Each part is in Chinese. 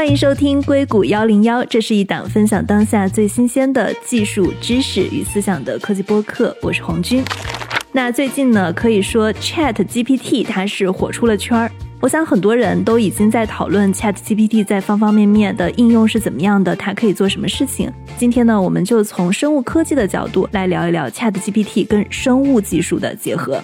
欢迎收听硅谷幺零幺，这是一档分享当下最新鲜的技术知识与思想的科技播客。我是红军。那最近呢，可以说 Chat GPT 它是火出了圈儿。我想很多人都已经在讨论 Chat GPT 在方方面面的应用是怎么样的，它可以做什么事情。今天呢，我们就从生物科技的角度来聊一聊 Chat GPT 跟生物技术的结合。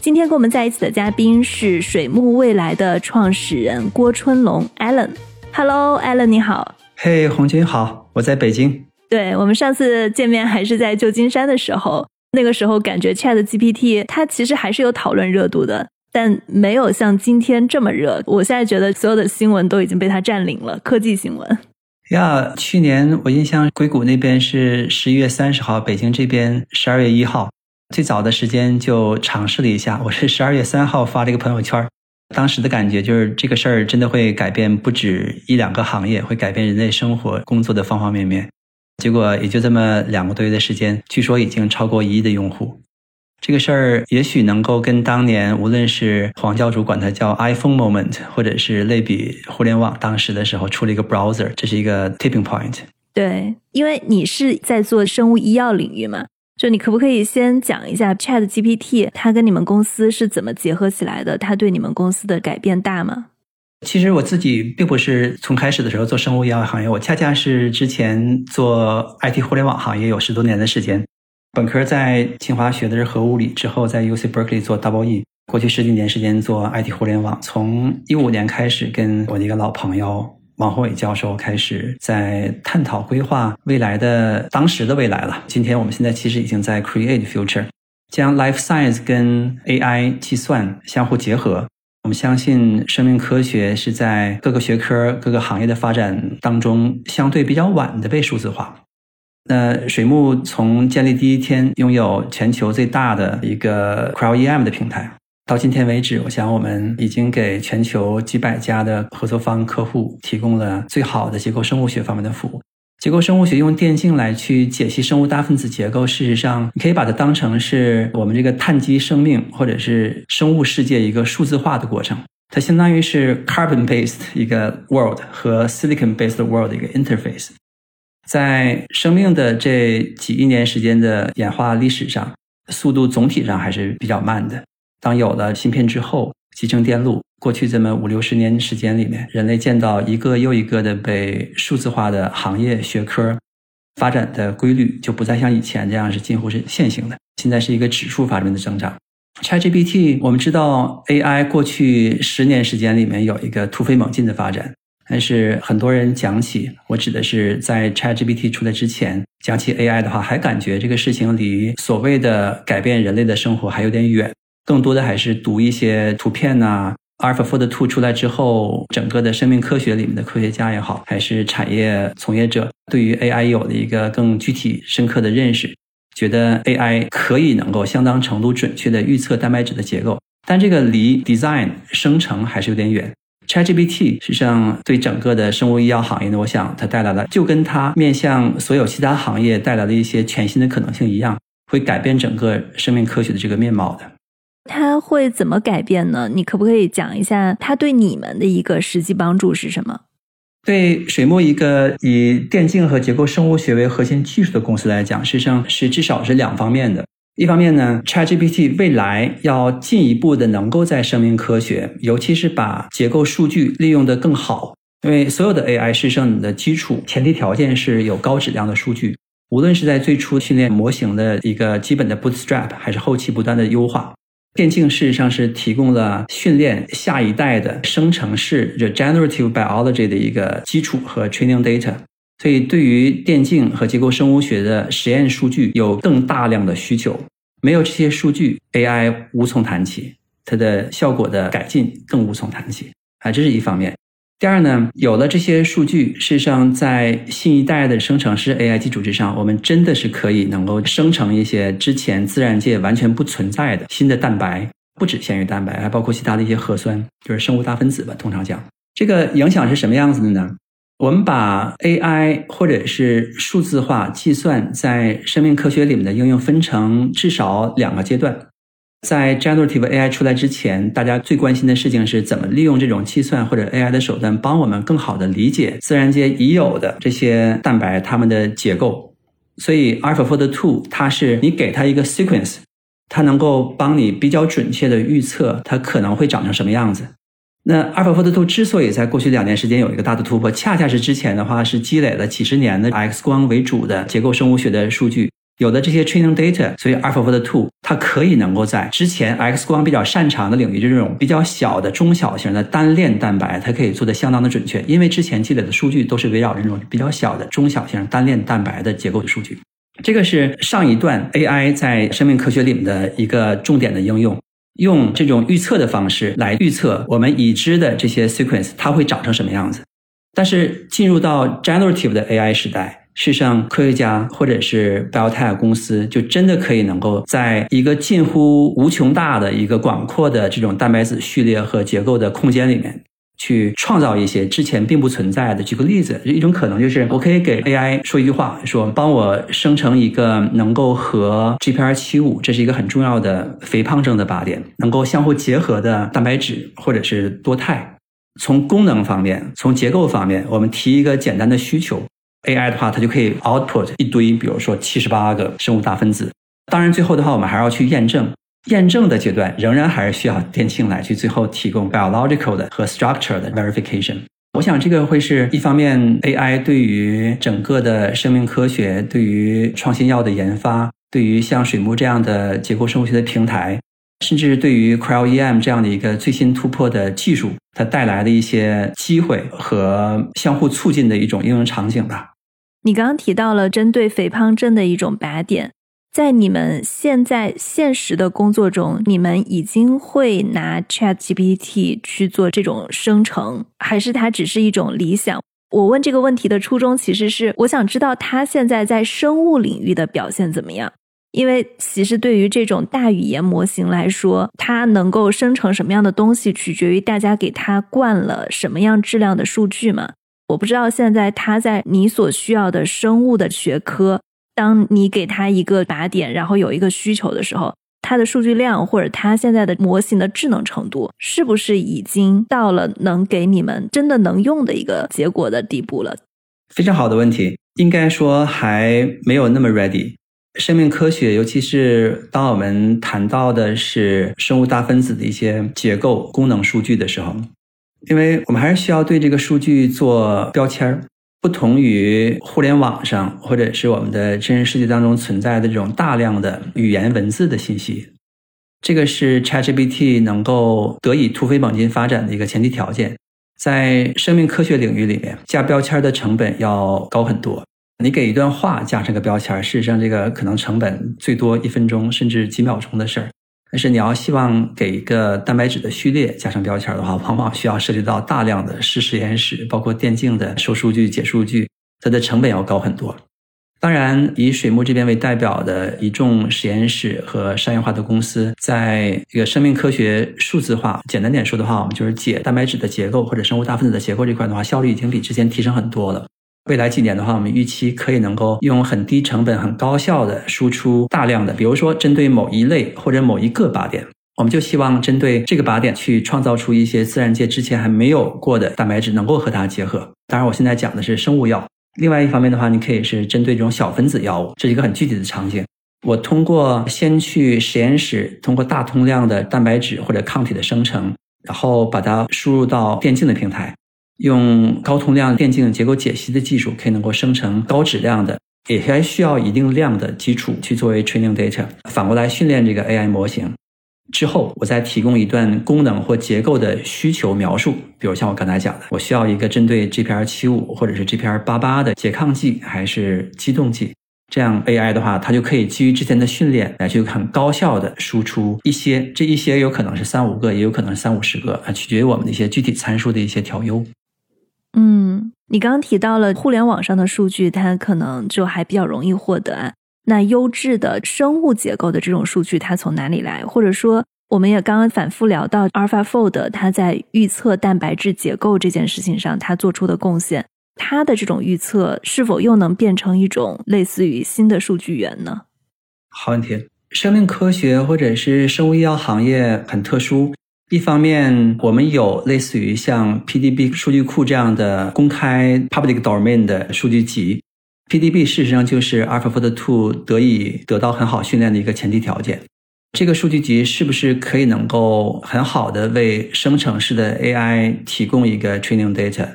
今天跟我们在一起的嘉宾是水木未来的创始人郭春龙 Allen。Hello，Allen，你好。嘿，红军好，我在北京。对我们上次见面还是在旧金山的时候，那个时候感觉 Chat GPT 它其实还是有讨论热度的，但没有像今天这么热。我现在觉得所有的新闻都已经被它占领了，科技新闻。呀，去年我印象硅谷那边是十一月三十号，北京这边十二月一号。最早的时间就尝试了一下，我是十二月三号发了一个朋友圈，当时的感觉就是这个事儿真的会改变不止一两个行业，会改变人类生活工作的方方面面。结果也就这么两个多月的时间，据说已经超过一亿的用户。这个事儿也许能够跟当年无论是黄教主管它叫 iPhone moment，或者是类比互联网当时的时候出了一个 browser，这是一个 tipping point。对，因为你是在做生物医药领域嘛。就你可不可以先讲一下 Chat GPT 它跟你们公司是怎么结合起来的？它对你们公司的改变大吗？其实我自己并不是从开始的时候做生物医药行业，我恰恰是之前做 IT 互联网行业有十多年的时间。本科在清华学的是核物理，之后在 UC Berkeley 做 Double E，过去十几年时间做 IT 互联网。从一五年开始，跟我的一个老朋友。王宏伟教授开始在探讨规划未来的当时的未来了。今天我们现在其实已经在 create future，将 life science 跟 AI 计算相互结合。我们相信生命科学是在各个学科、各个行业的发展当中相对比较晚的被数字化。那水木从建立第一天拥有全球最大的一个 cryo-EM 的平台。到今天为止，我想我们已经给全球几百家的合作方客户提供了最好的结构生物学方面的服务。结构生物学用电镜来去解析生物大分子结构，事实上你可以把它当成是我们这个碳基生命或者是生物世界一个数字化的过程。它相当于是 carbon-based 一个 world 和 silicon-based world 一个 interface。在生命的这几亿年时间的演化历史上，速度总体上还是比较慢的。当有了芯片之后，集成电路，过去这么五六十年时间里面，人类见到一个又一个的被数字化的行业学科发展的规律，就不再像以前这样是近乎是线性的，现在是一个指数方面的增长。ChatGPT，我们知道 AI 过去十年时间里面有一个突飞猛进的发展，但是很多人讲起，我指的是在 ChatGPT 出来之前讲起 AI 的话，还感觉这个事情离所谓的改变人类的生活还有点远。更多的还是读一些图片呐，AlphaFold Two 出来之后，整个的生命科学里面的科学家也好，还是产业从业者，对于 AI 有了一个更具体深刻的认识，觉得 AI 可以能够相当程度准确的预测蛋白质的结构，但这个离 design 生成还是有点远。ChatGPT 实际上对整个的生物医药行业呢，我想它带来了，就跟它面向所有其他行业带来的一些全新的可能性一样，会改变整个生命科学的这个面貌的。它会怎么改变呢？你可不可以讲一下它对你们的一个实际帮助是什么？对水木一个以电竞和结构生物学为核心技术的公司来讲，实际上是至少是两方面的。一方面呢，ChatGPT 未来要进一步的能够在生命科学，尤其是把结构数据利用的更好。因为所有的 AI 实际上你的基础前提条件是有高质量的数据，无论是在最初训练模型的一个基本的 Bootstrap，还是后期不断的优化。电竞事实上是提供了训练下一代的生成式 regenerative biology 的一个基础和 training data，所以对于电竞和结构生物学的实验数据有更大量的需求。没有这些数据，AI 无从谈起，它的效果的改进更无从谈起啊，这是一方面。第二呢，有了这些数据，事实上在新一代的生成式 AI 基础之上，我们真的是可以能够生成一些之前自然界完全不存在的新的蛋白，不止限于蛋白，还包括其他的一些核酸，就是生物大分子吧。通常讲，这个影响是什么样子的呢？我们把 AI 或者是数字化计算在生命科学里面的应用分成至少两个阶段。在 generative AI 出来之前，大家最关心的事情是怎么利用这种计算或者 AI 的手段，帮我们更好的理解自然界已有的这些蛋白它们的结构。所以 AlphaFold Two 它是你给它一个 sequence，它能够帮你比较准确的预测它可能会长成什么样子。那 AlphaFold Two 之所以在过去两年时间有一个大的突破，恰恰是之前的话是积累了几十年的 X 光为主的结构生物学的数据。有的这些 training data，所以 AlphaFold Two 它可以能够在之前 X 光比较擅长的领域，就这种比较小的中小型的单链蛋白，它可以做的相当的准确，因为之前积累的数据都是围绕这种比较小的中小型单链蛋白的结构的数据。这个是上一段 AI 在生命科学里面的一个重点的应用，用这种预测的方式来预测我们已知的这些 sequence 它会长成什么样子。但是进入到 generative 的 AI 时代。事实上，科学家或者是 biotech 公司，就真的可以能够在一个近乎无穷大的一个广阔的这种蛋白质序列和结构的空间里面，去创造一些之前并不存在的。举个例子，一种可能就是，我可以给 AI 说一句话，说帮我生成一个能够和 GPR75，这是一个很重要的肥胖症的靶点，能够相互结合的蛋白质或者是多肽。从功能方面，从结构方面，我们提一个简单的需求。AI 的话，它就可以 output 一堆，比如说七十八个生物大分子。当然，最后的话，我们还要去验证。验证的阶段仍然还是需要电庆来去最后提供 biological 的和 structure 的 verification。我想这个会是一方面，AI 对于整个的生命科学、对于创新药的研发、对于像水木这样的结构生物学的平台，甚至对于 cryo-EM 这样的一个最新突破的技术，它带来的一些机会和相互促进的一种应用场景吧。你刚刚提到了针对肥胖症的一种靶点，在你们现在现实的工作中，你们已经会拿 Chat GPT 去做这种生成，还是它只是一种理想？我问这个问题的初衷，其实是我想知道它现在在生物领域的表现怎么样。因为其实对于这种大语言模型来说，它能够生成什么样的东西，取决于大家给它灌了什么样质量的数据嘛。我不知道现在它在你所需要的生物的学科，当你给它一个靶点，然后有一个需求的时候，它的数据量或者它现在的模型的智能程度，是不是已经到了能给你们真的能用的一个结果的地步了？非常好的问题，应该说还没有那么 ready。生命科学，尤其是当我们谈到的是生物大分子的一些结构功能数据的时候。因为我们还是需要对这个数据做标签儿，不同于互联网上或者是我们的真实世界当中存在的这种大量的语言文字的信息，这个是 ChatGPT 能够得以突飞猛进发展的一个前提条件。在生命科学领域里面，加标签的成本要高很多。你给一段话加上个标签，事实上这个可能成本最多一分钟甚至几秒钟的事儿。但是你要希望给一个蛋白质的序列加上标签的话，往往需要涉及到大量的试实验室，包括电竞的收数据、解数据，它的成本要高很多。当然，以水木这边为代表的一众实验室和商业化的公司，在这个生命科学数字化，简单点说的话，我们就是解蛋白质的结构或者生物大分子的结构这块的话，效率已经比之前提升很多了。未来几年的话，我们预期可以能够用很低成本、很高效的输出大量的，比如说针对某一类或者某一个靶点，我们就希望针对这个靶点去创造出一些自然界之前还没有过的蛋白质，能够和它结合。当然，我现在讲的是生物药。另外一方面的话，你可以是针对这种小分子药物，这是一个很具体的场景。我通过先去实验室，通过大通量的蛋白质或者抗体的生成，然后把它输入到电竞的平台。用高通量电竞结构解析的技术，可以能够生成高质量的，也还需要一定量的基础去作为 training data，反过来训练这个 AI 模型。之后，我再提供一段功能或结构的需求描述，比如像我刚才讲的，我需要一个针对 GPR 七五或者是 GPR 八八的拮抗剂还是激动剂，这样 AI 的话，它就可以基于之前的训练来去很高效的输出一些，这一些有可能是三五个，也有可能是三五十个，啊，取决于我们的一些具体参数的一些调优。嗯，你刚刚提到了互联网上的数据，它可能就还比较容易获得。那优质的生物结构的这种数据，它从哪里来？或者说，我们也刚刚反复聊到 AlphaFold，它在预测蛋白质结构这件事情上，它做出的贡献，它的这种预测是否又能变成一种类似于新的数据源呢？好问题。生命科学或者是生物医药行业很特殊。一方面，我们有类似于像 PDB 数据库这样的公开 public domain 的数据集。PDB 事实上就是 AlphaFold Two 得以得到很好训练的一个前提条件。这个数据集是不是可以能够很好的为生成式的 AI 提供一个 training data？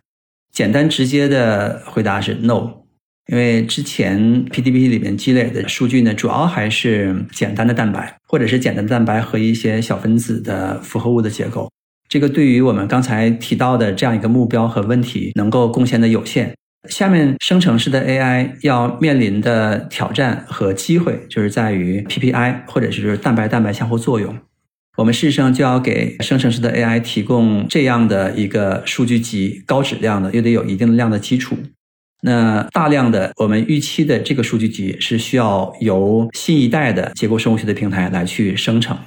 简单直接的回答是 no。因为之前 PDB 里面积累的数据呢，主要还是简单的蛋白，或者是简单的蛋白和一些小分子的复合物的结构。这个对于我们刚才提到的这样一个目标和问题，能够贡献的有限。下面生成式的 AI 要面临的挑战和机会，就是在于 PPI 或者是蛋白蛋白相互作用。我们事实上就要给生成式的 AI 提供这样的一个数据集，高质量的，又得有一定的量的基础。那大量的我们预期的这个数据集是需要由新一代的结构生物学的平台来去生成。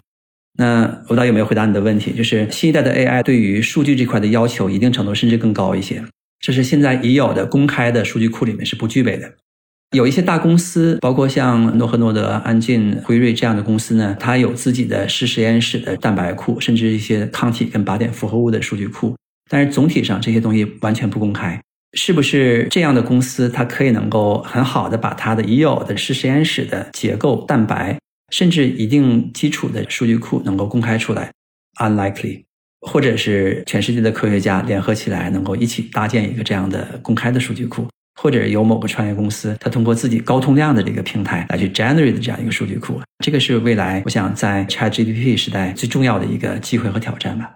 那我不知道有没有回答你的问题，就是新一代的 AI 对于数据这块的要求，一定程度甚至更高一些，这是现在已有的公开的数据库里面是不具备的。有一些大公司，包括像诺和诺德、安进、辉瑞这样的公司呢，它有自己的是实验室的蛋白库，甚至一些抗体跟靶点复合物的数据库，但是总体上这些东西完全不公开。是不是这样的公司，它可以能够很好的把它的已有的实实验室的结构、蛋白，甚至一定基础的数据库能够公开出来？Unlikely，或者是全世界的科学家联合起来，能够一起搭建一个这样的公开的数据库，或者有某个创业公司，它通过自己高通量的这个平台来去 generate 这样一个数据库，这个是未来我想在 ChatGPT 时代最重要的一个机会和挑战吧。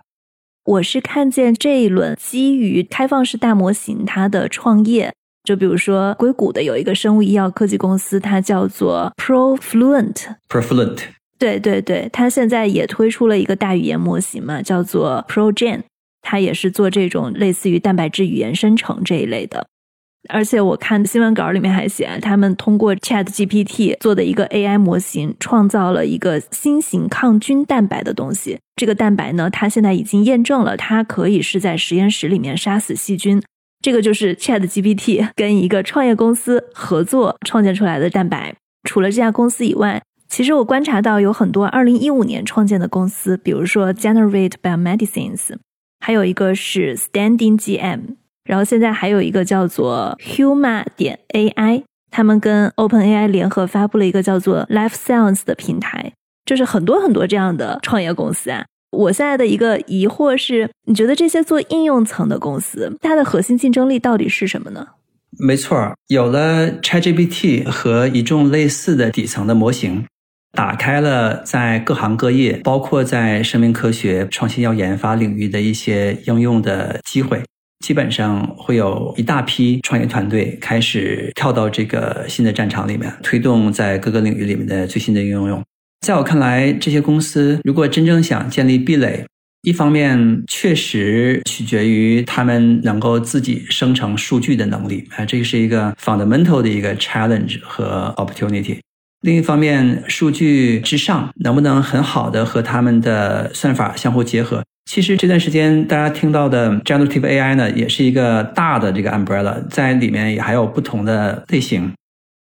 我是看见这一轮基于开放式大模型它的创业，就比如说硅谷的有一个生物医药科技公司，它叫做 ProFluent。ProFluent。对对对，它现在也推出了一个大语言模型嘛，叫做 ProGen，它也是做这种类似于蛋白质语言生成这一类的。而且我看新闻稿里面还写，他们通过 Chat GPT 做的一个 AI 模型，创造了一个新型抗菌蛋白的东西。这个蛋白呢，它现在已经验证了，它可以是在实验室里面杀死细菌。这个就是 Chat GPT 跟一个创业公司合作创建出来的蛋白。除了这家公司以外，其实我观察到有很多2015年创建的公司，比如说 Generate Biomedicines，还有一个是 Standing GM。然后现在还有一个叫做 Huma 点 AI，他们跟 OpenAI 联合发布了一个叫做 Life Science 的平台，就是很多很多这样的创业公司啊。我现在的一个疑惑是，你觉得这些做应用层的公司，它的核心竞争力到底是什么呢？没错，有了 ChatGPT 和一众类似的底层的模型，打开了在各行各业，包括在生命科学创新药研发领域的一些应用的机会。基本上会有一大批创业团队开始跳到这个新的战场里面，推动在各个领域里面的最新的应用。在我看来，这些公司如果真正想建立壁垒，一方面确实取决于他们能够自己生成数据的能力，啊，这是一个 fundamental 的一个 challenge 和 opportunity。另一方面，数据之上能不能很好的和他们的算法相互结合？其实这段时间大家听到的 generative AI 呢，也是一个大的这个 umbrella，在里面也还有不同的类型。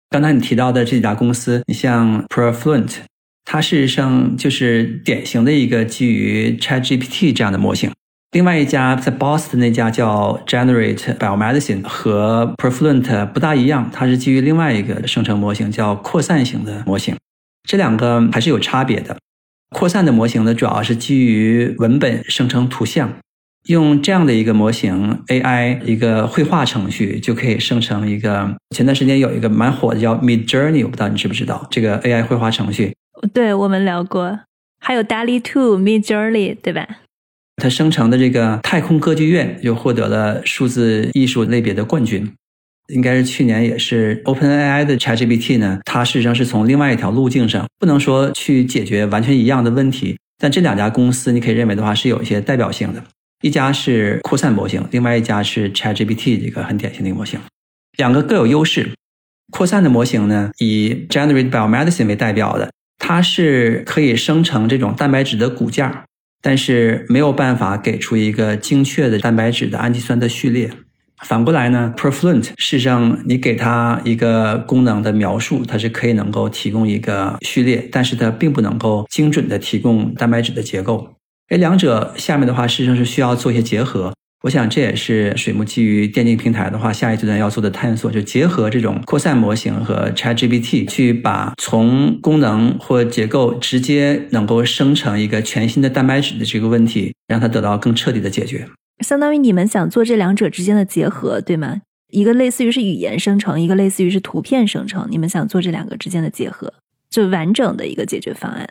刚才你提到的这几家公司，你像 ProFluent，它事实上就是典型的一个基于 ChatGPT 这样的模型。另外一家在 Boston 那家叫 Generate Biomedicine，和 ProFluent 不大一样，它是基于另外一个生成模型，叫扩散型的模型。这两个还是有差别的。扩散的模型呢，主要是基于文本生成图像，用这样的一个模型 AI 一个绘画程序就可以生成一个。前段时间有一个蛮火的叫 Mid Journey，我不知道你知不知道这个 AI 绘画程序？对我们聊过，还有 DALL-E Two、Mid Journey，对吧？它生成的这个太空歌剧院就获得了数字艺术类别的冠军。应该是去年也是 OpenAI 的 ChatGPT 呢，它事实上是从另外一条路径上，不能说去解决完全一样的问题，但这两家公司你可以认为的话是有一些代表性的，一家是扩散模型，另外一家是 ChatGPT 这个很典型的一个模型，两个各有优势。扩散的模型呢，以 Generate Biomedicine 为代表的，它是可以生成这种蛋白质的骨架，但是没有办法给出一个精确的蛋白质的氨基酸的序列。反过来呢，Profluent 事实上你给它一个功能的描述，它是可以能够提供一个序列，但是它并不能够精准的提供蛋白质的结构。哎，两者下面的话，事实上是需要做一些结合。我想这也是水木基于电竞平台的话，下一阶段要做的探索，就结合这种扩散模型和 ChatGPT，去把从功能或结构直接能够生成一个全新的蛋白质的这个问题，让它得到更彻底的解决。相当于你们想做这两者之间的结合，对吗？一个类似于是语言生成，一个类似于是图片生成，你们想做这两个之间的结合，就完整的一个解决方案。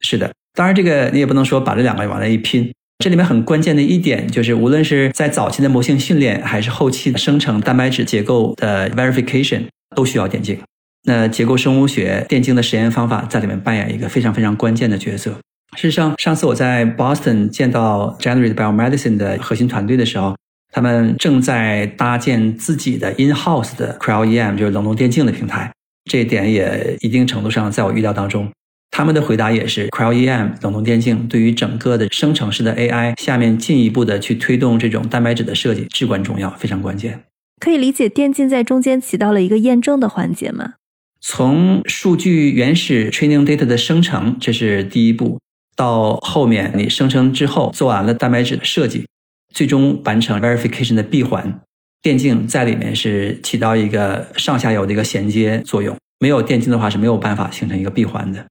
是的，当然这个你也不能说把这两个往那一拼。这里面很关键的一点就是，无论是在早期的模型训练，还是后期的生成蛋白质结构的 verification，都需要电镜。那结构生物学电镜的实验方法在里面扮演一个非常非常关键的角色。事实上，上次我在 Boston 见到 Generate Biomedicine 的核心团队的时候，他们正在搭建自己的 in-house 的 cryo-EM，就是冷冻电竞的平台。这一点也一定程度上在我预料当中。他们的回答也是，cryo-EM 冷冻电竞对于整个的生成式的 AI 下面进一步的去推动这种蛋白质的设计至关重要，非常关键。可以理解电竞在中间起到了一个验证的环节吗？从数据原始 training data 的生成，这是第一步，到后面你生成之后做完了蛋白质的设计，最终完成 verification 的闭环，电镜在里面是起到一个上下游的一个衔接作用。没有电镜的话是没有办法形成一个闭环的。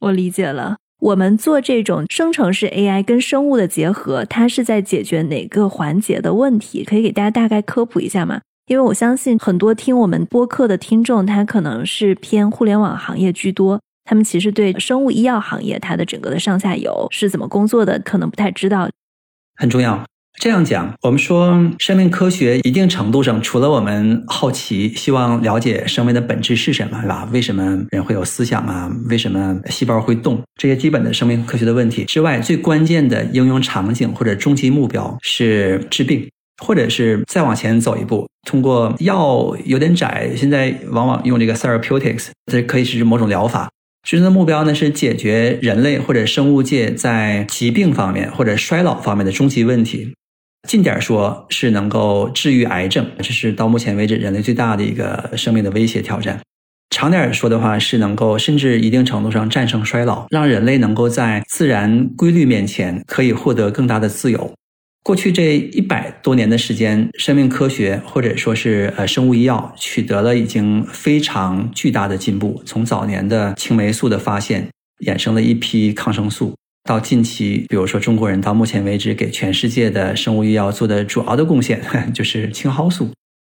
我理解了，我们做这种生成式 AI 跟生物的结合，它是在解决哪个环节的问题？可以给大家大概科普一下吗？因为我相信很多听我们播客的听众，他可能是偏互联网行业居多，他们其实对生物医药行业它的整个的上下游是怎么工作的，可能不太知道。很重要。这样讲，我们说生命科学一定程度上，除了我们好奇、希望了解生命的本质是什么，是吧？为什么人会有思想啊？为什么细胞会动？这些基本的生命科学的问题之外，最关键的应用场景或者终极目标是治病，或者是再往前走一步，通过药有点窄，现在往往用这个 therapeutics，这可以是某种疗法。最终的目标呢是解决人类或者生物界在疾病方面或者衰老方面的终极问题。近点说，是能够治愈癌症，这是到目前为止人类最大的一个生命的威胁挑战；长点说的话，是能够甚至一定程度上战胜衰老，让人类能够在自然规律面前可以获得更大的自由。过去这一百多年的时间，生命科学或者说是呃生物医药取得了已经非常巨大的进步，从早年的青霉素的发现，衍生了一批抗生素。到近期，比如说中国人到目前为止给全世界的生物医药做的主要的贡献 就是青蒿素，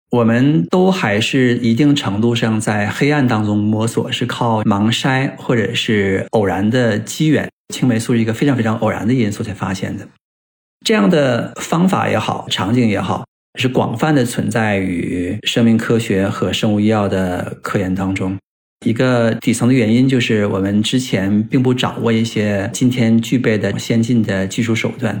我们都还是一定程度上在黑暗当中摸索，是靠盲筛或者是偶然的机缘。青霉素是一个非常非常偶然的因素才发现的，这样的方法也好，场景也好，是广泛的存在于生命科学和生物医药的科研当中。一个底层的原因就是，我们之前并不掌握一些今天具备的先进的技术手段。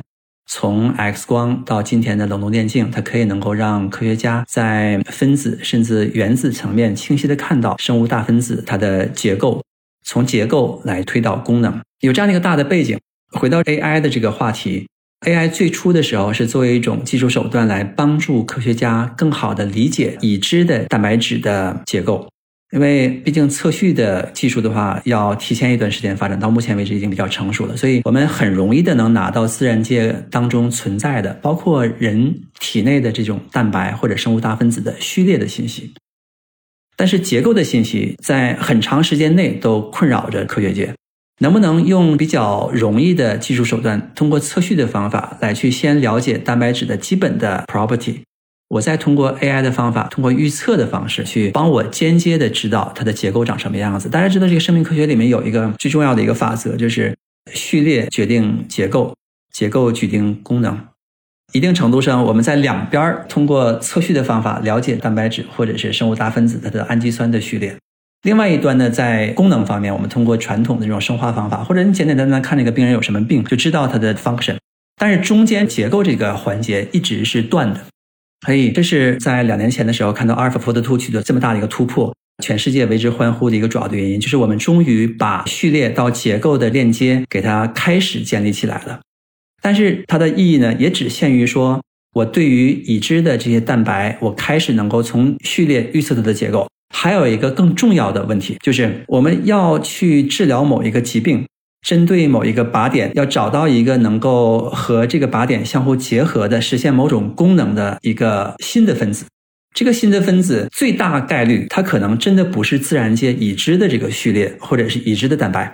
从 X 光到今天的冷冻电镜，它可以能够让科学家在分子甚至原子层面清晰的看到生物大分子它的结构，从结构来推导功能。有这样的一个大的背景。回到 AI 的这个话题，AI 最初的时候是作为一种技术手段来帮助科学家更好的理解已知的蛋白质的结构。因为毕竟测序的技术的话，要提前一段时间发展，到目前为止已经比较成熟了，所以我们很容易的能拿到自然界当中存在的，包括人体内的这种蛋白或者生物大分子的序列的信息。但是结构的信息在很长时间内都困扰着科学界，能不能用比较容易的技术手段，通过测序的方法来去先了解蛋白质的基本的 property？我再通过 AI 的方法，通过预测的方式去帮我间接的知道它的结构长什么样子。大家知道，这个生命科学里面有一个最重要的一个法则，就是序列决定结构，结构决定功能。一定程度上，我们在两边通过测序的方法了解蛋白质或者是生物大分子它的氨基酸的序列。另外一端呢，在功能方面，我们通过传统的这种生化方法，或者你简简单单看这个病人有什么病，就知道它的 function。但是中间结构这个环节一直是断的。可以，这是在两年前的时候看到阿尔法 t 的 o 取得这么大的一个突破，全世界为之欢呼的一个主要的原因，就是我们终于把序列到结构的链接给它开始建立起来了。但是它的意义呢，也只限于说我对于已知的这些蛋白，我开始能够从序列预测它的结构。还有一个更重要的问题，就是我们要去治疗某一个疾病，针对某一个靶点，要找到一个能够和这个靶点相互结合的、实现某种功能的一个新的分子。这个新的分子最大概率，它可能真的不是自然界已知的这个序列，或者是已知的蛋白。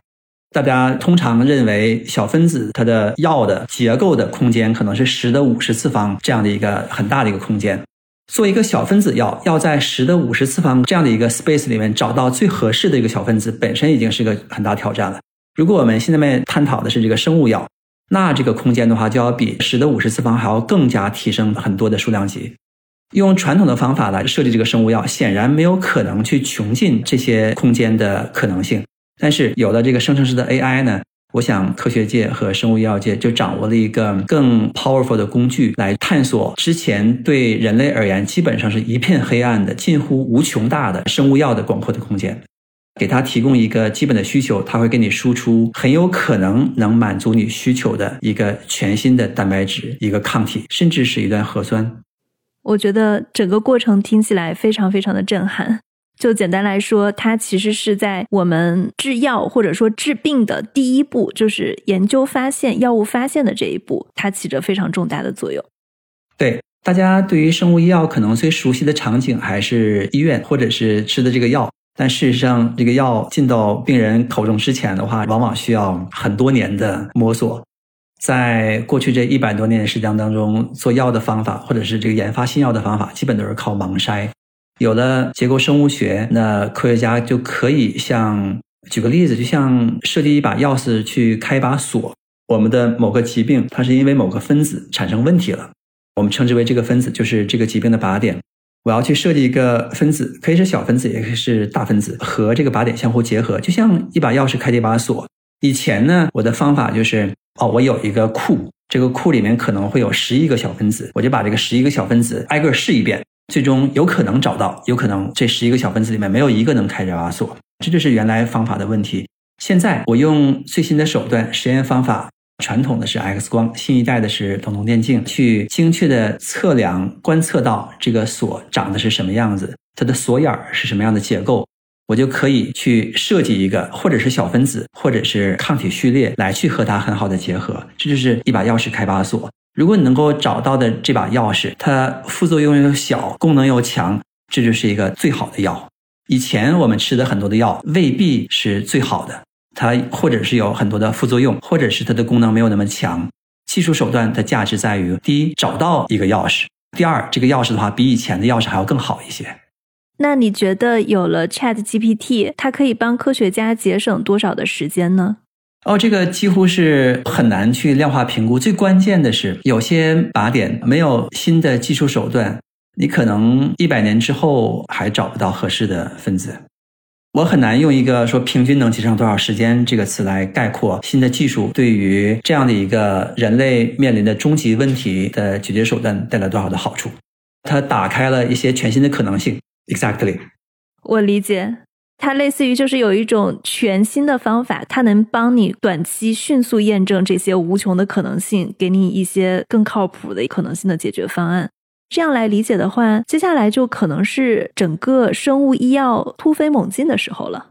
大家通常认为小分子它的药的结构的空间可能是十的五十次方这样的一个很大的一个空间。做一个小分子药，要在十的五十次方这样的一个 space 里面找到最合适的一个小分子，本身已经是个很大挑战了。如果我们现在面探讨的是这个生物药，那这个空间的话，就要比十的五十次方还要更加提升很多的数量级。用传统的方法来设计这个生物药，显然没有可能去穷尽这些空间的可能性。但是有了这个生成式的 AI 呢？我想，科学界和生物医药界就掌握了一个更 powerful 的工具，来探索之前对人类而言基本上是一片黑暗的、近乎无穷大的生物药的广阔的空间。给它提供一个基本的需求，它会给你输出很有可能能满足你需求的一个全新的蛋白质、一个抗体，甚至是一段核酸。我觉得整个过程听起来非常非常的震撼。就简单来说，它其实是在我们制药或者说治病的第一步，就是研究发现药物发现的这一步，它起着非常重大的作用。对大家对于生物医药可能最熟悉的场景还是医院或者是吃的这个药，但事实上，这个药进到病人口中之前的话，往往需要很多年的摸索。在过去这一百多年的时间当中，做药的方法或者是这个研发新药的方法，基本都是靠盲筛。有了结构生物学，那科学家就可以像举个例子，就像设计一把钥匙去开一把锁。我们的某个疾病，它是因为某个分子产生问题了，我们称之为这个分子就是这个疾病的靶点。我要去设计一个分子，可以是小分子，也可以是大分子，和这个靶点相互结合，就像一把钥匙开这把锁。以前呢，我的方法就是，哦，我有一个库，这个库里面可能会有十一个小分子，我就把这个十一个小分子挨个试一遍。最终有可能找到，有可能这十一个小分子里面没有一个能开这把锁，这就是原来方法的问题。现在我用最新的手段，实验方法，传统的是 X 光，新一代的是瞳洞电镜，去精确的测量、观测到这个锁长的是什么样子，它的锁眼是什么样的结构，我就可以去设计一个，或者是小分子，或者是抗体序列来去和它很好的结合，这就是一把钥匙开把锁。如果你能够找到的这把钥匙，它副作用又小，功能又强，这就是一个最好的药。以前我们吃的很多的药未必是最好的，它或者是有很多的副作用，或者是它的功能没有那么强。技术手段的价值在于：第一，找到一个钥匙；第二，这个钥匙的话比以前的钥匙还要更好一些。那你觉得有了 Chat GPT，它可以帮科学家节省多少的时间呢？哦，这个几乎是很难去量化评估。最关键的是，有些靶点没有新的技术手段，你可能一百年之后还找不到合适的分子。我很难用一个说平均能节省多少时间这个词来概括新的技术对于这样的一个人类面临的终极问题的解决手段带来多少的好处。它打开了一些全新的可能性。Exactly，我理解。它类似于就是有一种全新的方法，它能帮你短期迅速验证这些无穷的可能性，给你一些更靠谱的可能性的解决方案。这样来理解的话，接下来就可能是整个生物医药突飞猛进的时候了。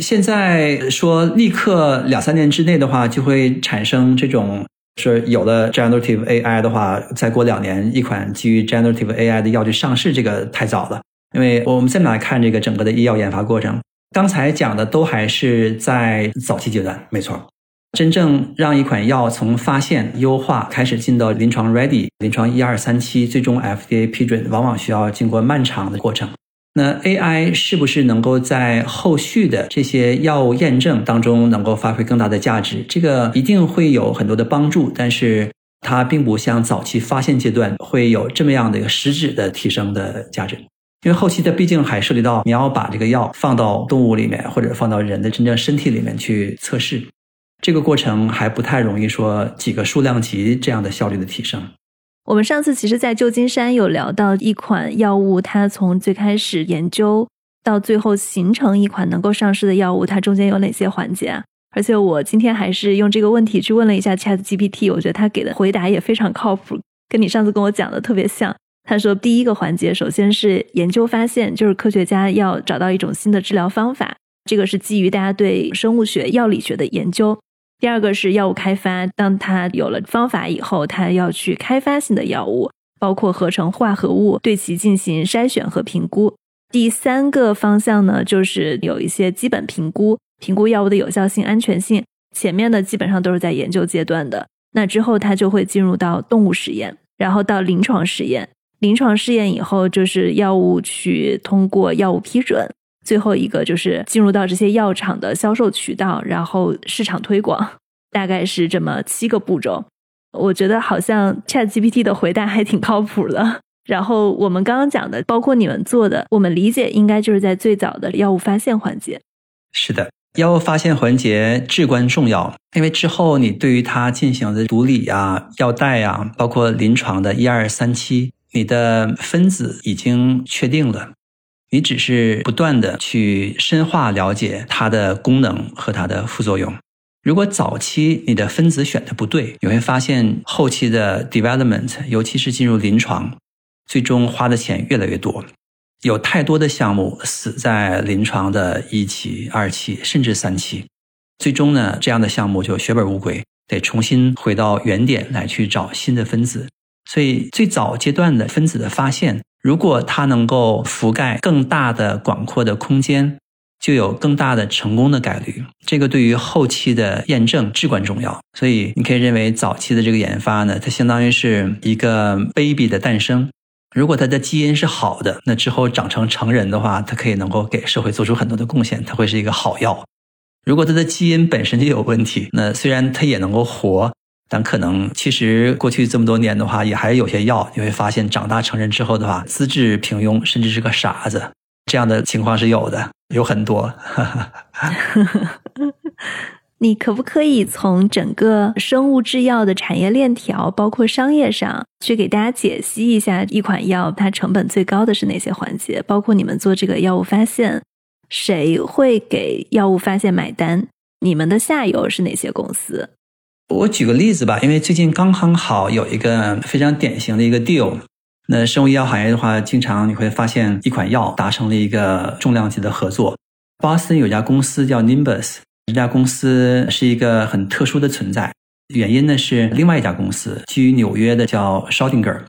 现在说立刻两三年之内的话，就会产生这种说有了 generative AI 的话，再过两年一款基于 generative AI 的药就上市，这个太早了。因为我们再来看这个整个的医药研发过程，刚才讲的都还是在早期阶段，没错。真正让一款药从发现、优化开始进到临床 ready、临床一二三期，最终 FDA 批准，往往需要经过漫长的过程。那 AI 是不是能够在后续的这些药物验证当中能够发挥更大的价值？这个一定会有很多的帮助，但是它并不像早期发现阶段会有这么样的一个实质的提升的价值。因为后期它毕竟还涉及到你要把这个药放到动物里面，或者放到人的真正身体里面去测试，这个过程还不太容易说几个数量级这样的效率的提升。我们上次其实，在旧金山有聊到一款药物，它从最开始研究到最后形成一款能够上市的药物，它中间有哪些环节啊？而且我今天还是用这个问题去问了一下 Chat GPT，我觉得他给的回答也非常靠谱。跟你上次跟我讲的特别像。他说，第一个环节首先是研究发现，就是科学家要找到一种新的治疗方法，这个是基于大家对生物学、药理学的研究。第二个是药物开发，当他有了方法以后，他要去开发新的药物，包括合成化合物，对其进行筛选和评估。第三个方向呢，就是有一些基本评估，评估药物的有效性、安全性。前面的基本上都是在研究阶段的，那之后他就会进入到动物实验，然后到临床实验。临床试验以后，就是药物去通过药物批准，最后一个就是进入到这些药厂的销售渠道，然后市场推广，大概是这么七个步骤。我觉得好像 Chat GPT 的回答还挺靠谱的。然后我们刚刚讲的，包括你们做的，我们理解应该就是在最早的药物发现环节。是的，药物发现环节至关重要，因为之后你对于它进行的毒理啊、药代啊，包括临床的一二三期。你的分子已经确定了，你只是不断的去深化了解它的功能和它的副作用。如果早期你的分子选的不对，你会发现后期的 development，尤其是进入临床，最终花的钱越来越多。有太多的项目死在临床的一期、二期，甚至三期，最终呢，这样的项目就血本无归，得重新回到原点来去找新的分子。所以，最早阶段的分子的发现，如果它能够覆盖更大的、广阔的空间，就有更大的成功的概率。这个对于后期的验证至关重要。所以，你可以认为早期的这个研发呢，它相当于是一个 baby 的诞生。如果它的基因是好的，那之后长成成人的话，它可以能够给社会做出很多的贡献，它会是一个好药。如果它的基因本身就有问题，那虽然它也能够活。但可能其实过去这么多年的话，也还有些药，你会发现长大成人之后的话，资质平庸，甚至是个傻子，这样的情况是有的，有很多。你可不可以从整个生物制药的产业链条，包括商业上去给大家解析一下一款药它成本最高的是哪些环节？包括你们做这个药物发现，谁会给药物发现买单？你们的下游是哪些公司？我举个例子吧，因为最近刚刚好有一个非常典型的一个 deal。那生物医药行业的话，经常你会发现一款药达成了一个重量级的合作。巴斯有家公司叫 Nimbus，这家公司是一个很特殊的存在。原因呢是另外一家公司基于纽约的叫 Schrödinger。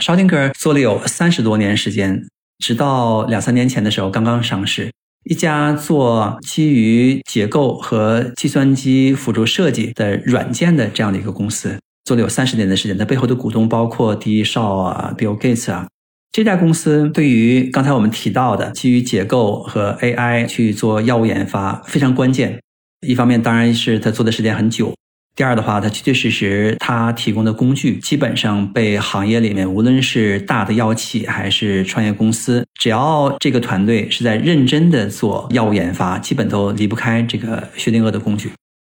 Schrödinger 做了有三十多年时间，直到两三年前的时候刚刚上市。一家做基于结构和计算机辅助设计的软件的这样的一个公司，做了有三十年的时间。它背后的股东包括第一少啊、Bill Gates 啊。这家公司对于刚才我们提到的基于结构和 AI 去做药物研发非常关键。一方面，当然是他做的时间很久。第二的话，它确确实实，它提供的工具基本上被行业里面无论是大的药企还是创业公司，只要这个团队是在认真的做药物研发，基本都离不开这个薛定谔的工具。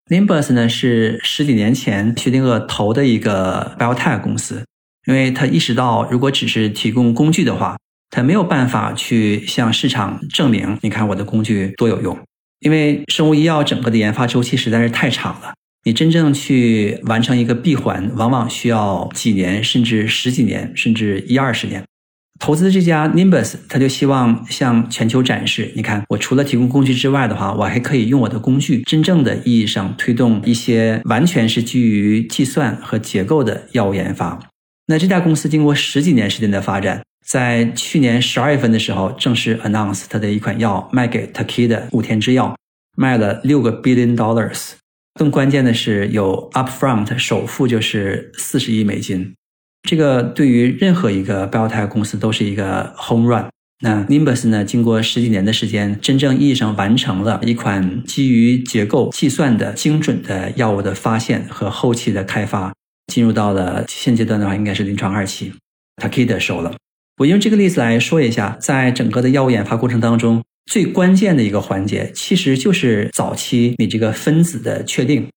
Nimbus 呢是十几年前薛定谔投的一个 biotech 公司，因为他意识到，如果只是提供工具的话，他没有办法去向市场证明，你看我的工具多有用，因为生物医药整个的研发周期实在是太长了。你真正去完成一个闭环，往往需要几年，甚至十几年，甚至一二十年。投资这家 Nimbus，他就希望向全球展示：你看，我除了提供工具之外的话，我还可以用我的工具，真正的意义上推动一些完全是基于计算和结构的药物研发。那这家公司经过十几年时间的发展，在去年十二月份的时候，正式 announce 它的一款药卖给 Takeda 武田制药，卖了六个 billion dollars。更关键的是，有 upfront 首付就是四十亿美金，这个对于任何一个 biotech 公司都是一个 home run。那 Nimbus 呢，经过十几年的时间，真正意义上完成了一款基于结构计算的精准的药物的发现和后期的开发，进入到了现阶段的话，应该是临床二期，Takeda 收了。我用这个例子来说一下，在整个的药物研发过程当中。最关键的一个环节，其实就是早期你这个分子的确定。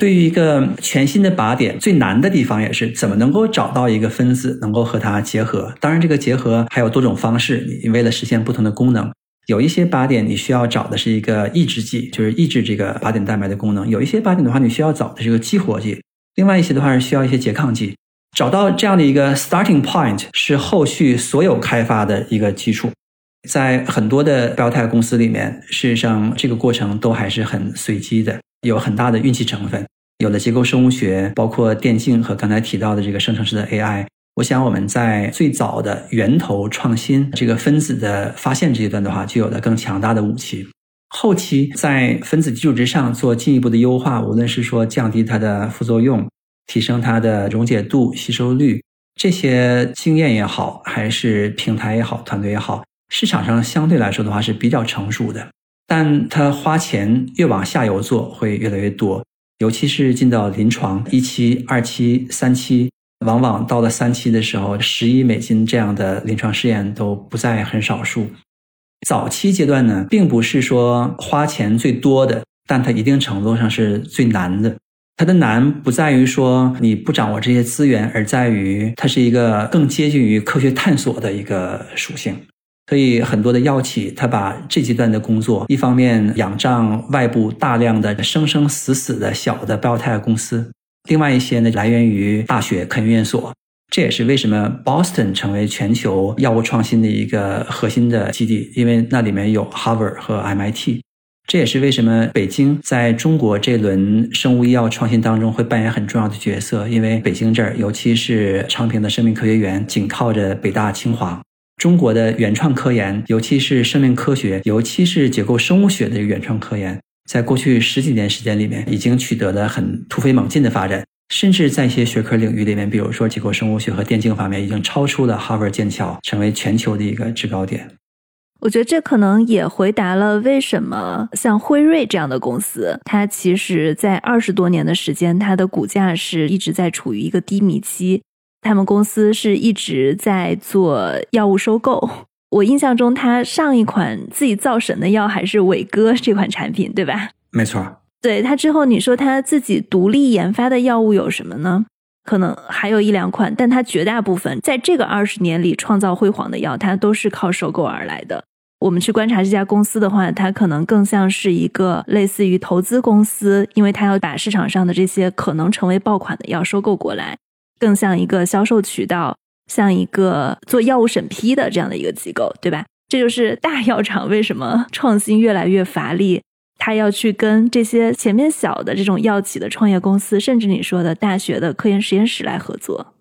对于一个全新的靶点，最难的地方也是怎么能够找到一个分子能够和它结合。当然，这个结合还有多种方式。你为了实现不同的功能，有一些靶点你需要找的是一个抑制剂，就是抑制这个靶点蛋白的功能；有一些靶点的话，你需要找的是个激活剂；另外一些的话是需要一些拮抗剂。找到这样的一个 starting point 是后续所有开发的一个基础。在很多的 biotech 公司里面，事实上这个过程都还是很随机的，有很大的运气成分。有了结构生物学，包括电竞和刚才提到的这个生成式的 AI，我想我们在最早的源头创新这个分子的发现这一段的话，就有了更强大的武器。后期在分子基础之上做进一步的优化，无论是说降低它的副作用，提升它的溶解度、吸收率，这些经验也好，还是平台也好，团队也好。市场上相对来说的话是比较成熟的，但它花钱越往下游做会越来越多，尤其是进到临床一期、二期、三期，往往到了三期的时候，十亿美金这样的临床试验都不在很少数。早期阶段呢，并不是说花钱最多的，但它一定程度上是最难的。它的难不在于说你不掌握这些资源，而在于它是一个更接近于科学探索的一个属性。所以很多的药企，他把这阶段的工作，一方面仰仗外部大量的生生死死的小的 biotech 公司，另外一些呢来源于大学科研院所。这也是为什么 Boston 成为全球药物创新的一个核心的基地，因为那里面有 Harvard 和 MIT。这也是为什么北京在中国这轮生物医药创新当中会扮演很重要的角色，因为北京这儿，尤其是昌平的生命科学园，紧靠着北大、清华。中国的原创科研，尤其是生命科学，尤其是结构生物学的原创科研，在过去十几年时间里面，已经取得了很突飞猛进的发展，甚至在一些学科领域里面，比如说结构生物学和电竞方面，已经超出了哈佛、剑桥，成为全球的一个制高点。我觉得这可能也回答了为什么像辉瑞这样的公司，它其实在二十多年的时间，它的股价是一直在处于一个低迷期。他们公司是一直在做药物收购。我印象中，他上一款自己造神的药还是伟哥这款产品，对吧？没错。对他之后，你说他自己独立研发的药物有什么呢？可能还有一两款，但他绝大部分在这个二十年里创造辉煌的药，它都是靠收购而来的。我们去观察这家公司的话，它可能更像是一个类似于投资公司，因为它要把市场上的这些可能成为爆款的药收购过来。更像一个销售渠道，像一个做药物审批的这样的一个机构，对吧？这就是大药厂为什么创新越来越乏力，他要去跟这些前面小的这种药企的创业公司，甚至你说的大学的科研实验室来合作。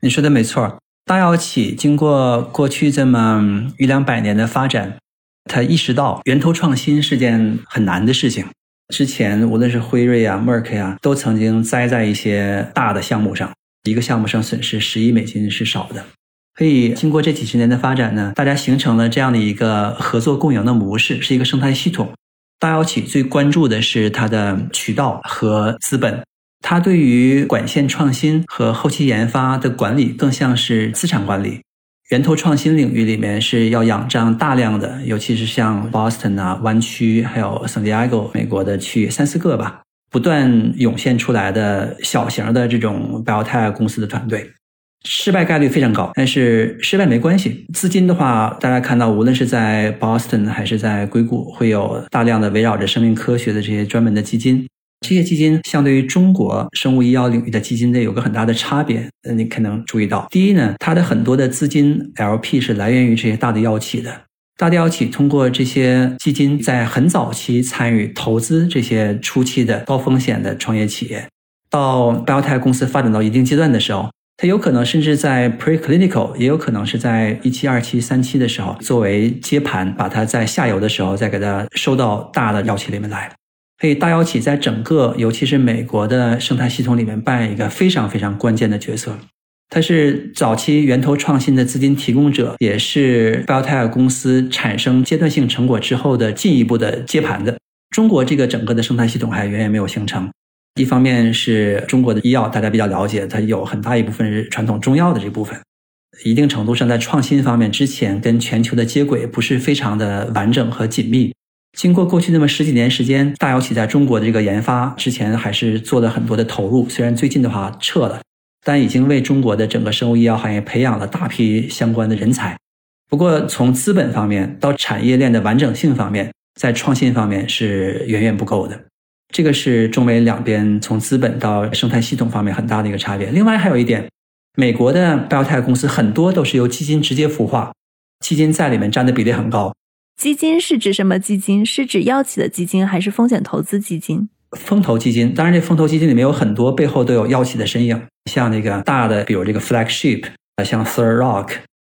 你说的没错，大药企经过过去这么一两百年的发展，他意识到源头创新是件很难的事情。之前无论是辉瑞啊、默克呀，都曾经栽在一些大的项目上。一个项目上损失十亿美金是少的，所以经过这几十年的发展呢，大家形成了这样的一个合作共赢的模式，是一个生态系统。大药企最关注的是它的渠道和资本，它对于管线创新和后期研发的管理更像是资产管理。源头创新领域里面是要仰仗大量的，尤其是像 Boston 啊、湾区，还有 San Diego 美国的区三四个吧。不断涌现出来的小型的这种 biotech 公司的团队，失败概率非常高。但是失败没关系，资金的话，大家看到，无论是在 Boston 还是在硅谷，会有大量的围绕着生命科学的这些专门的基金。这些基金相对于中国生物医药领域的基金，类有个很大的差别。呃，你可能注意到，第一呢，它的很多的资金 LP 是来源于这些大的药企的。大药企通过这些基金，在很早期参与投资这些初期的高风险的创业企业，到 biotech 公司发展到一定阶段的时候，它有可能甚至在 preclinical，也有可能是在一期、二期、三期的时候，作为接盘，把它在下游的时候再给它收到大的药企里面来。所以大药企在整个，尤其是美国的生态系统里面，扮演一个非常非常关键的角色。它是早期源头创新的资金提供者，也是 biotech 公司产生阶段性成果之后的进一步的接盘的。中国这个整个的生态系统还远远没有形成。一方面是中国的医药大家比较了解，它有很大一部分是传统中药的这部分，一定程度上在创新方面之前跟全球的接轨不是非常的完整和紧密。经过过去那么十几年时间，大药企在中国的这个研发之前还是做了很多的投入，虽然最近的话撤了。但已经为中国的整个生物医药行业培养了大批相关的人才。不过，从资本方面到产业链的完整性方面，在创新方面是远远不够的。这个是中美两边从资本到生态系统方面很大的一个差别。另外还有一点，美国的 biotech 公司很多都是由基金直接孵化，基金在里面占的比例很高。基金是指什么基金？是指药企的基金，还是风险投资基金？风投基金，当然这风投基金里面有很多背后都有药企的身影，像那个大的，比如这个 flagship，啊像 Third Rock，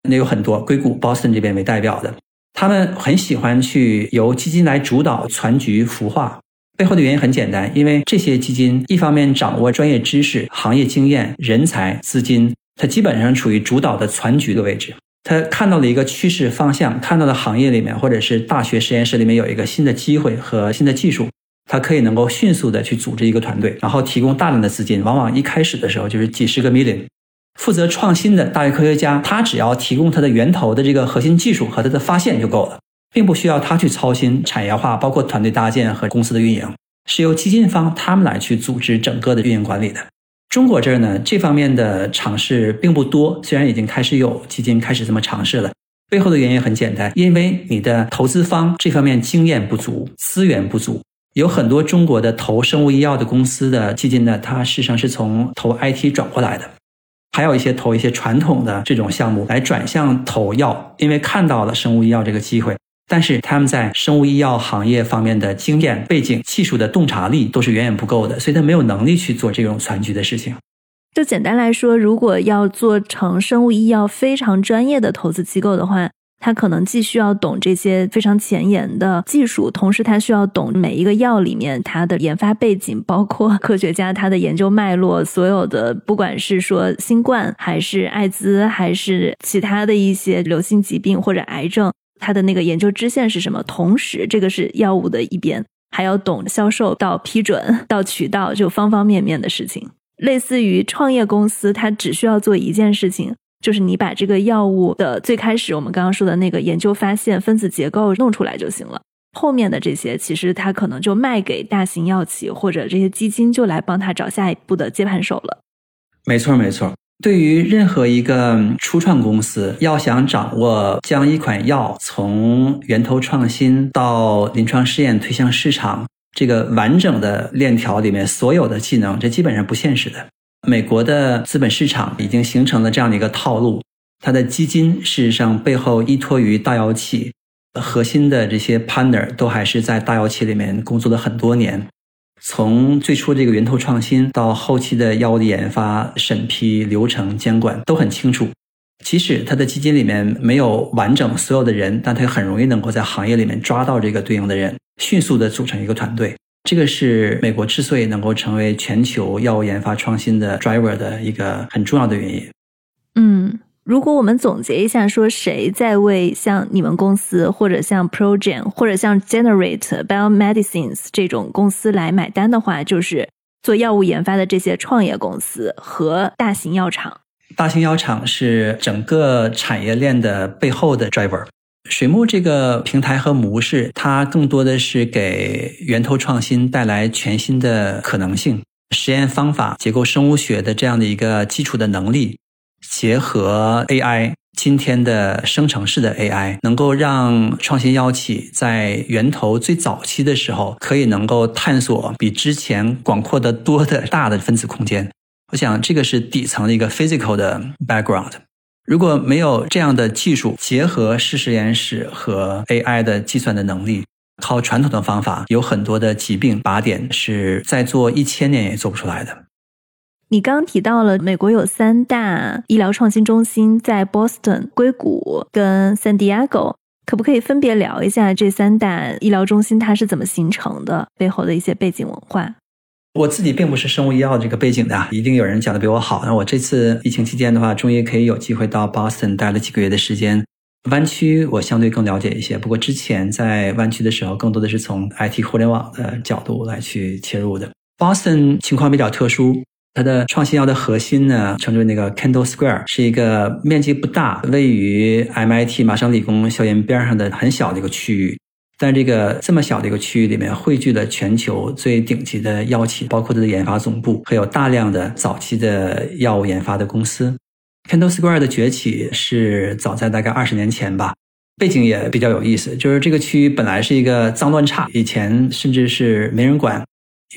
那有很多硅谷 Boston 这边为代表的，他们很喜欢去由基金来主导全局孵化。背后的原因很简单，因为这些基金一方面掌握专业知识、行业经验、人才、资金，它基本上处于主导的全局的位置。他看到了一个趋势方向，看到了行业里面或者是大学实验室里面有一个新的机会和新的技术，他可以能够迅速的去组织一个团队，然后提供大量的资金，往往一开始的时候就是几十个 million。负责创新的大学科学家，他只要提供他的源头的这个核心技术和他的发现就够了。并不需要他去操心产业化，包括团队搭建和公司的运营，是由基金方他们来去组织整个的运营管理的。中国这儿呢，这方面的尝试并不多，虽然已经开始有基金开始这么尝试了。背后的原因很简单，因为你的投资方这方面经验不足，资源不足。有很多中国的投生物医药的公司的基金呢，它事实上是从投 IT 转过来的，还有一些投一些传统的这种项目来转向投药，因为看到了生物医药这个机会。但是他们在生物医药行业方面的经验背景、技术的洞察力都是远远不够的，所以他没有能力去做这种全局的事情。就简单来说，如果要做成生物医药非常专业的投资机构的话，他可能既需要懂这些非常前沿的技术，同时他需要懂每一个药里面它的研发背景，包括科学家他的研究脉络，所有的不管是说新冠还是艾滋，还是其他的一些流行疾病或者癌症。他的那个研究支线是什么？同时，这个是药物的一边，还要懂销售到批准到渠道，就方方面面的事情。类似于创业公司，它只需要做一件事情，就是你把这个药物的最开始我们刚刚说的那个研究发现、分子结构弄出来就行了。后面的这些，其实他可能就卖给大型药企或者这些基金，就来帮他找下一步的接盘手了。没错，没错。对于任何一个初创公司，要想掌握将一款药从源头创新到临床试验推向市场这个完整的链条里面所有的技能，这基本上不现实的。美国的资本市场已经形成了这样的一个套路，它的基金事实上背后依托于大药企，核心的这些 partner 都还是在大药企里面工作了很多年。从最初这个源头创新到后期的药物的研发、审批流程、监管都很清楚。即使他的基金里面没有完整所有的人，但他很容易能够在行业里面抓到这个对应的人，迅速的组成一个团队。这个是美国之所以能够成为全球药物研发创新的 driver 的一个很重要的原因。嗯。如果我们总结一下，说谁在为像你们公司，或者像 Progen，或者像 Generate Biomedicines 这种公司来买单的话，就是做药物研发的这些创业公司和大型药厂。大型药厂是整个产业链的背后的 driver。水木这个平台和模式，它更多的是给源头创新带来全新的可能性，实验方法、结构生物学的这样的一个基础的能力。结合 AI，今天的生成式的 AI，能够让创新药企在源头最早期的时候，可以能够探索比之前广阔的多的大的分子空间。我想这个是底层的一个 physical 的 background。如果没有这样的技术，结合实实验室和 AI 的计算的能力，靠传统的方法，有很多的疾病靶点是再做一千年也做不出来的。你刚提到了美国有三大医疗创新中心，在 Boston、硅谷跟 San Diego，可不可以分别聊一下这三大医疗中心它是怎么形成的，背后的一些背景文化？我自己并不是生物医药这个背景的，一定有人讲的比我好。那我这次疫情期间的话，终于可以有机会到 Boston 待了几个月的时间。湾区我相对更了解一些，不过之前在湾区的时候，更多的是从 IT 互联网的角度来去切入的。Boston 情况比较特殊。它的创新药的核心呢，称之为那个 Kendall Square，是一个面积不大、位于 MIT 麻省理工校园边上的很小的一个区域。但这个这么小的一个区域里面，汇聚了全球最顶级的药企，包括它的研发总部，还有大量的早期的药物研发的公司。Kendall Square 的崛起是早在大概二十年前吧，背景也比较有意思，就是这个区域本来是一个脏乱差，以前甚至是没人管。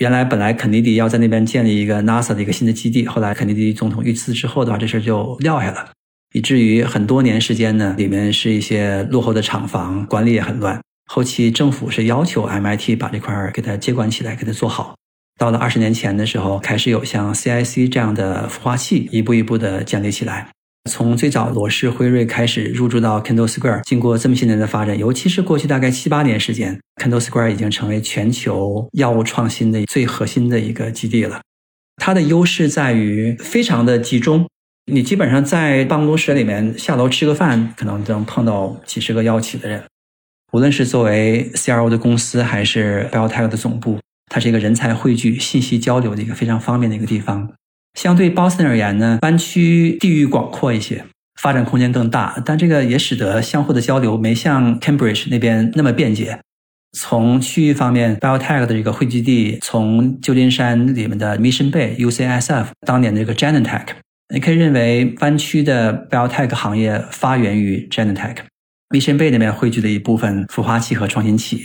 原来本来肯尼迪要在那边建立一个 NASA 的一个新的基地，后来肯尼迪总统遇刺之后的话，这事就撂下了，以至于很多年时间呢，里面是一些落后的厂房，管理也很乱。后期政府是要求 MIT 把这块儿给它接管起来，给它做好。到了二十年前的时候，开始有像 CIC 这样的孵化器一步一步的建立起来。从最早罗氏、辉瑞开始入驻到 Kendall Square，经过这么些年的发展，尤其是过去大概七八年时间，Kendall Square 已经成为全球药物创新的最核心的一个基地了。它的优势在于非常的集中，你基本上在办公室里面下楼吃个饭，可能能碰到几十个药企的人。无论是作为 CRO 的公司，还是 Biotech 的总部，它是一个人才汇聚、信息交流的一个非常方便的一个地方。相对 Boston 而言呢，湾区地域广阔一些，发展空间更大，但这个也使得相互的交流没像 Cambridge 那边那么便捷。从区域方面，Biotech 的这个汇聚地，从旧金山里面的 Mission Bay、UCSF，当年的这个 Genentech，你可以认为湾区的 Biotech 行业发源于 Genentech。Mission Bay 那边汇聚的一部分孵化器和创新企业，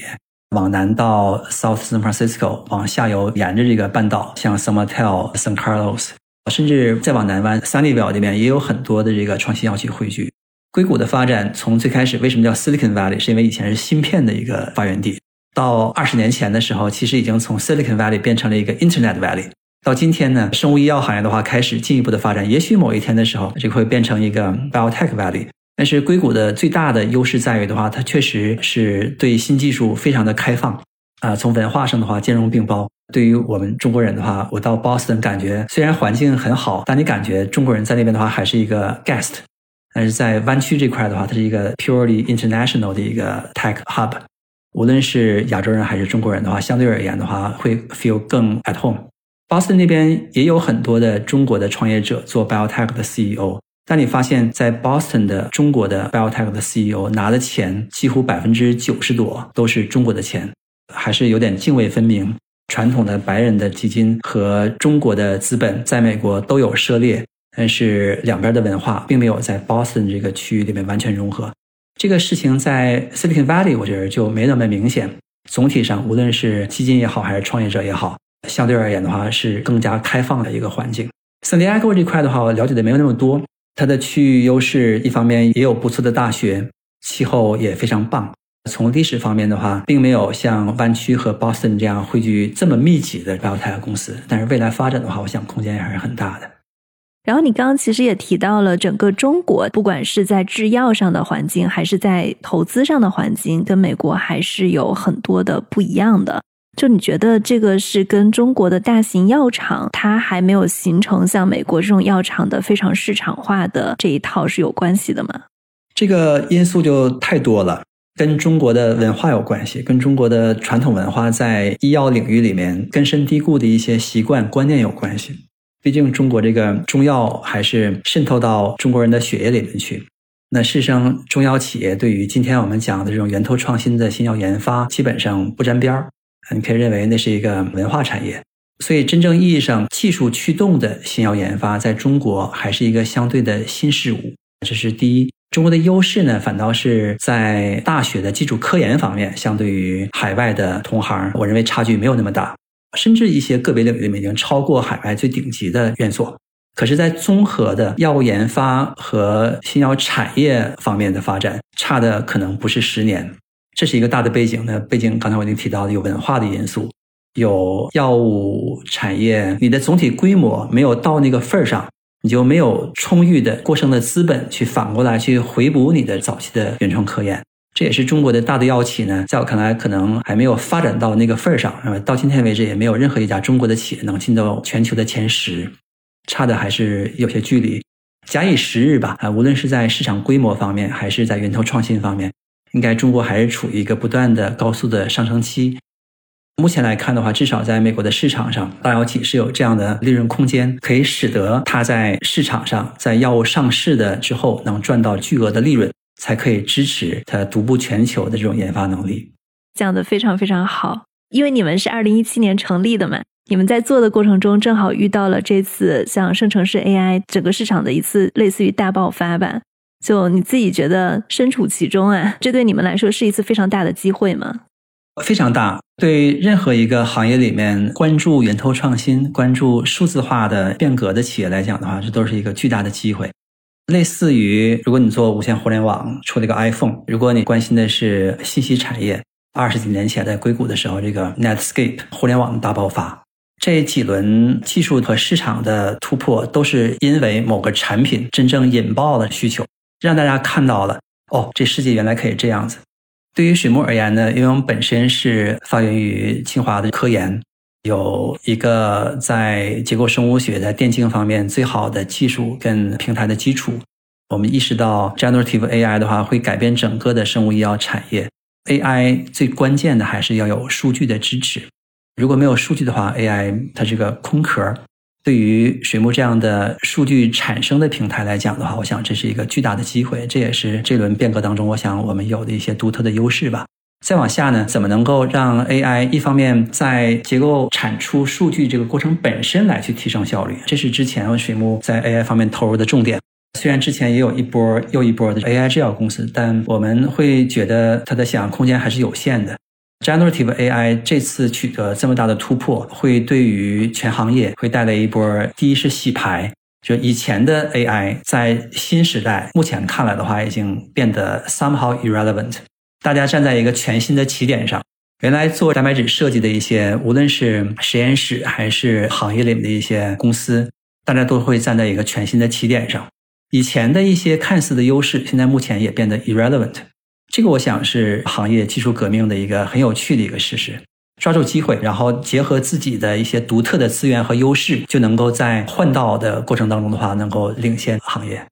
往南到 South San Francisco，往下游沿着这个半岛，像 San Mateo、San Carlos，甚至再往南湾 Sunnyvale 这边也有很多的这个创新药企汇聚。硅谷的发展从最开始为什么叫 Silicon Valley，是因为以前是芯片的一个发源地。到二十年前的时候，其实已经从 Silicon Valley 变成了一个 Internet Valley。到今天呢，生物医药行业的话开始进一步的发展，也许某一天的时候，这个会变成一个 Biotech Valley。但是硅谷的最大的优势在于的话，它确实是对新技术非常的开放啊。从文化上的话，兼容并包。对于我们中国人的话，我到 Boston 感觉虽然环境很好，但你感觉中国人在那边的话还是一个 guest。但是在湾区这块的话，它是一个 purely international 的一个 tech hub。无论是亚洲人还是中国人的话，相对而言的话，会 feel 更 at home。Boston 那边也有很多的中国的创业者做 biotech 的 CEO。但你发现，在 Boston 的中国的 biotech 的 CEO 拿的钱，几乎百分之九十多都是中国的钱，还是有点泾渭分明。传统的白人的基金和中国的资本在美国都有涉猎，但是两边的文化并没有在 Boston 这个区域里面完全融合。这个事情在 Silicon Valley 我觉得就没那么明显。总体上，无论是基金也好，还是创业者也好，相对而言的话是更加开放的一个环境。San Diego 这块的话，我了解的没有那么多。它的区域优势，一方面也有不错的大学，气候也非常棒。从历史方面的话，并没有像湾区和 Boston 这样汇聚这么密集的 biotech 公司。但是未来发展的话，我想空间还是很大的。然后你刚刚其实也提到了，整个中国不管是在制药上的环境，还是在投资上的环境，跟美国还是有很多的不一样的。就你觉得这个是跟中国的大型药厂，它还没有形成像美国这种药厂的非常市场化的这一套是有关系的吗？这个因素就太多了，跟中国的文化有关系，跟中国的传统文化在医药领域里面根深蒂固的一些习惯观念有关系。毕竟中国这个中药还是渗透到中国人的血液里面去。那事实上，中药企业对于今天我们讲的这种源头创新的新药研发，基本上不沾边儿。你可以认为那是一个文化产业，所以真正意义上技术驱动的新药研发，在中国还是一个相对的新事物。这是第一。中国的优势呢，反倒是在大学的基础科研方面，相对于海外的同行，我认为差距没有那么大，甚至一些个别领域里面已经超过海外最顶级的院所。可是，在综合的药物研发和新药产业方面的发展，差的可能不是十年。这是一个大的背景呢，背景刚才我已经提到了，有文化的因素，有药物产业，你的总体规模没有到那个份儿上，你就没有充裕的过剩的资本去反过来去回补你的早期的原创科研。这也是中国的大的药企呢，在我看来可能还没有发展到那个份儿上，是吧？到今天为止，也没有任何一家中国的企业能进到全球的前十，差的还是有些距离。假以时日吧，啊，无论是在市场规模方面，还是在源头创新方面。应该中国还是处于一个不断的高速的上升期。目前来看的话，至少在美国的市场上，大药企是有这样的利润空间，可以使得它在市场上，在药物上市的之后能赚到巨额的利润，才可以支持它独步全球的这种研发能力。讲的非常非常好，因为你们是二零一七年成立的嘛，你们在做的过程中正好遇到了这次像生成式 AI 整个市场的一次类似于大爆发吧。就你自己觉得身处其中啊，这对你们来说是一次非常大的机会吗？非常大。对任何一个行业里面关注源头创新、关注数字化的变革的企业来讲的话，这都是一个巨大的机会。类似于如果你做无线互联网出了一个 iPhone，如果你关心的是信息产业，二十几年前在硅谷的时候，这个 Netscape 互联网的大爆发，这几轮技术和市场的突破，都是因为某个产品真正引爆了需求，让大家看到了哦，这世界原来可以这样子。对于水木而言呢，因为我们本身是发源于清华的科研，有一个在结构生物学、在电竞方面最好的技术跟平台的基础。我们意识到，generative AI 的话会改变整个的生物医药产业。AI 最关键的还是要有数据的支持。如果没有数据的话，AI 它是个空壳。对于水木这样的数据产生的平台来讲的话，我想这是一个巨大的机会，这也是这轮变革当中，我想我们有的一些独特的优势吧。再往下呢，怎么能够让 AI 一方面在结构产出数据这个过程本身来去提升效率，这是之前水木在 AI 方面投入的重点。虽然之前也有一波又一波的 AI 制药公司，但我们会觉得它的想象空间还是有限的。Generative AI 这次取得这么大的突破，会对于全行业会带来一波。第一是洗牌，就以前的 AI 在新时代目前看来的话，已经变得 somehow irrelevant。大家站在一个全新的起点上，原来做蛋白质设计的一些，无论是实验室还是行业里面的一些公司，大家都会站在一个全新的起点上。以前的一些看似的优势，现在目前也变得 irrelevant。这个我想是行业技术革命的一个很有趣的一个事实，抓住机会，然后结合自己的一些独特的资源和优势，就能够在换道的过程当中的话，能够领先行业。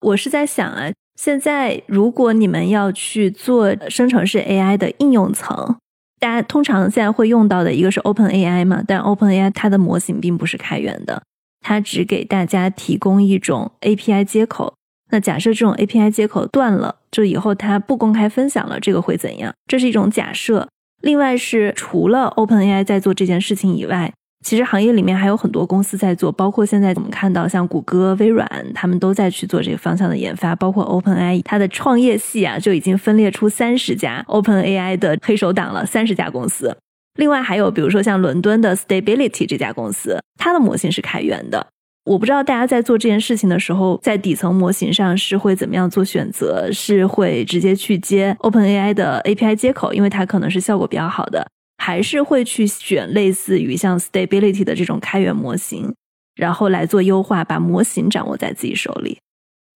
我是在想啊，现在如果你们要去做生成式 AI 的应用层，大家通常现在会用到的一个是 Open AI 嘛，但 Open AI 它的模型并不是开源的，它只给大家提供一种 API 接口。那假设这种 API 接口断了，就以后它不公开分享了，这个会怎样？这是一种假设。另外是除了 OpenAI 在做这件事情以外，其实行业里面还有很多公司在做，包括现在我们看到像谷歌、微软，他们都在去做这个方向的研发。包括 OpenAI 它的创业系啊，就已经分裂出三十家 OpenAI 的黑手党了，三十家公司。另外还有比如说像伦敦的 Stability 这家公司，它的模型是开源的。我不知道大家在做这件事情的时候，在底层模型上是会怎么样做选择？是会直接去接 OpenAI 的 API 接口，因为它可能是效果比较好的，还是会去选类似于像 Stability 的这种开源模型，然后来做优化，把模型掌握在自己手里？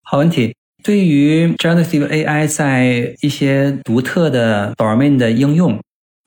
好问题。对于 Generative AI 在一些独特的 domain 的应用，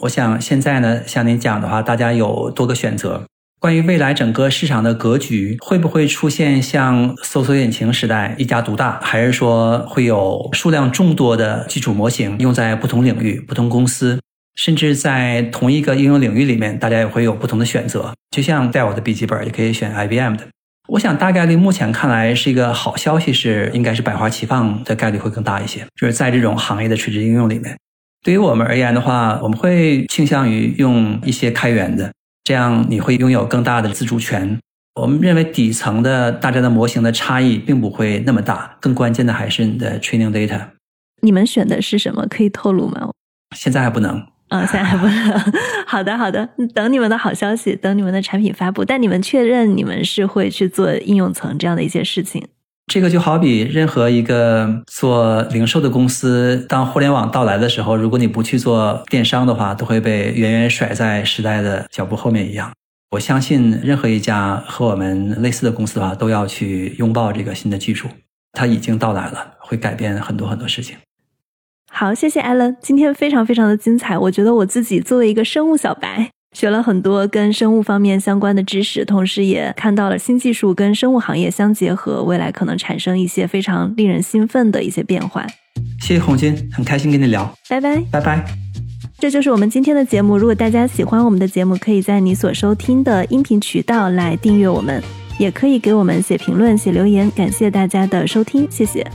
我想现在呢，像您讲的话，大家有多个选择。关于未来整个市场的格局，会不会出现像搜索引擎时代一家独大，还是说会有数量众多的基础模型用在不同领域、不同公司，甚至在同一个应用领域里面，大家也会有不同的选择？就像带我的笔记本也可以选 IBM 的。我想大概率目前看来是一个好消息，是应该是百花齐放的概率会更大一些。就是在这种行业的垂直应用里面，对于我们而言的话，我们会倾向于用一些开源的。这样你会拥有更大的自主权。我们认为底层的大家的模型的差异并不会那么大，更关键的还是你的 training data。你们选的是什么？可以透露吗？现在还不能。啊，现在还不能。好的，好的，等你们的好消息，等你们的产品发布。但你们确认你们是会去做应用层这样的一些事情。这个就好比任何一个做零售的公司，当互联网到来的时候，如果你不去做电商的话，都会被远远甩在时代的脚步后面一样。我相信任何一家和我们类似的公司的话，都要去拥抱这个新的技术，它已经到来了，会改变很多很多事情。好，谢谢艾伦，今天非常非常的精彩。我觉得我自己作为一个生物小白。学了很多跟生物方面相关的知识，同时也看到了新技术跟生物行业相结合，未来可能产生一些非常令人兴奋的一些变化。谢谢红军，很开心跟你聊，拜拜，拜拜。这就是我们今天的节目。如果大家喜欢我们的节目，可以在你所收听的音频渠道来订阅我们，也可以给我们写评论、写留言。感谢大家的收听，谢谢。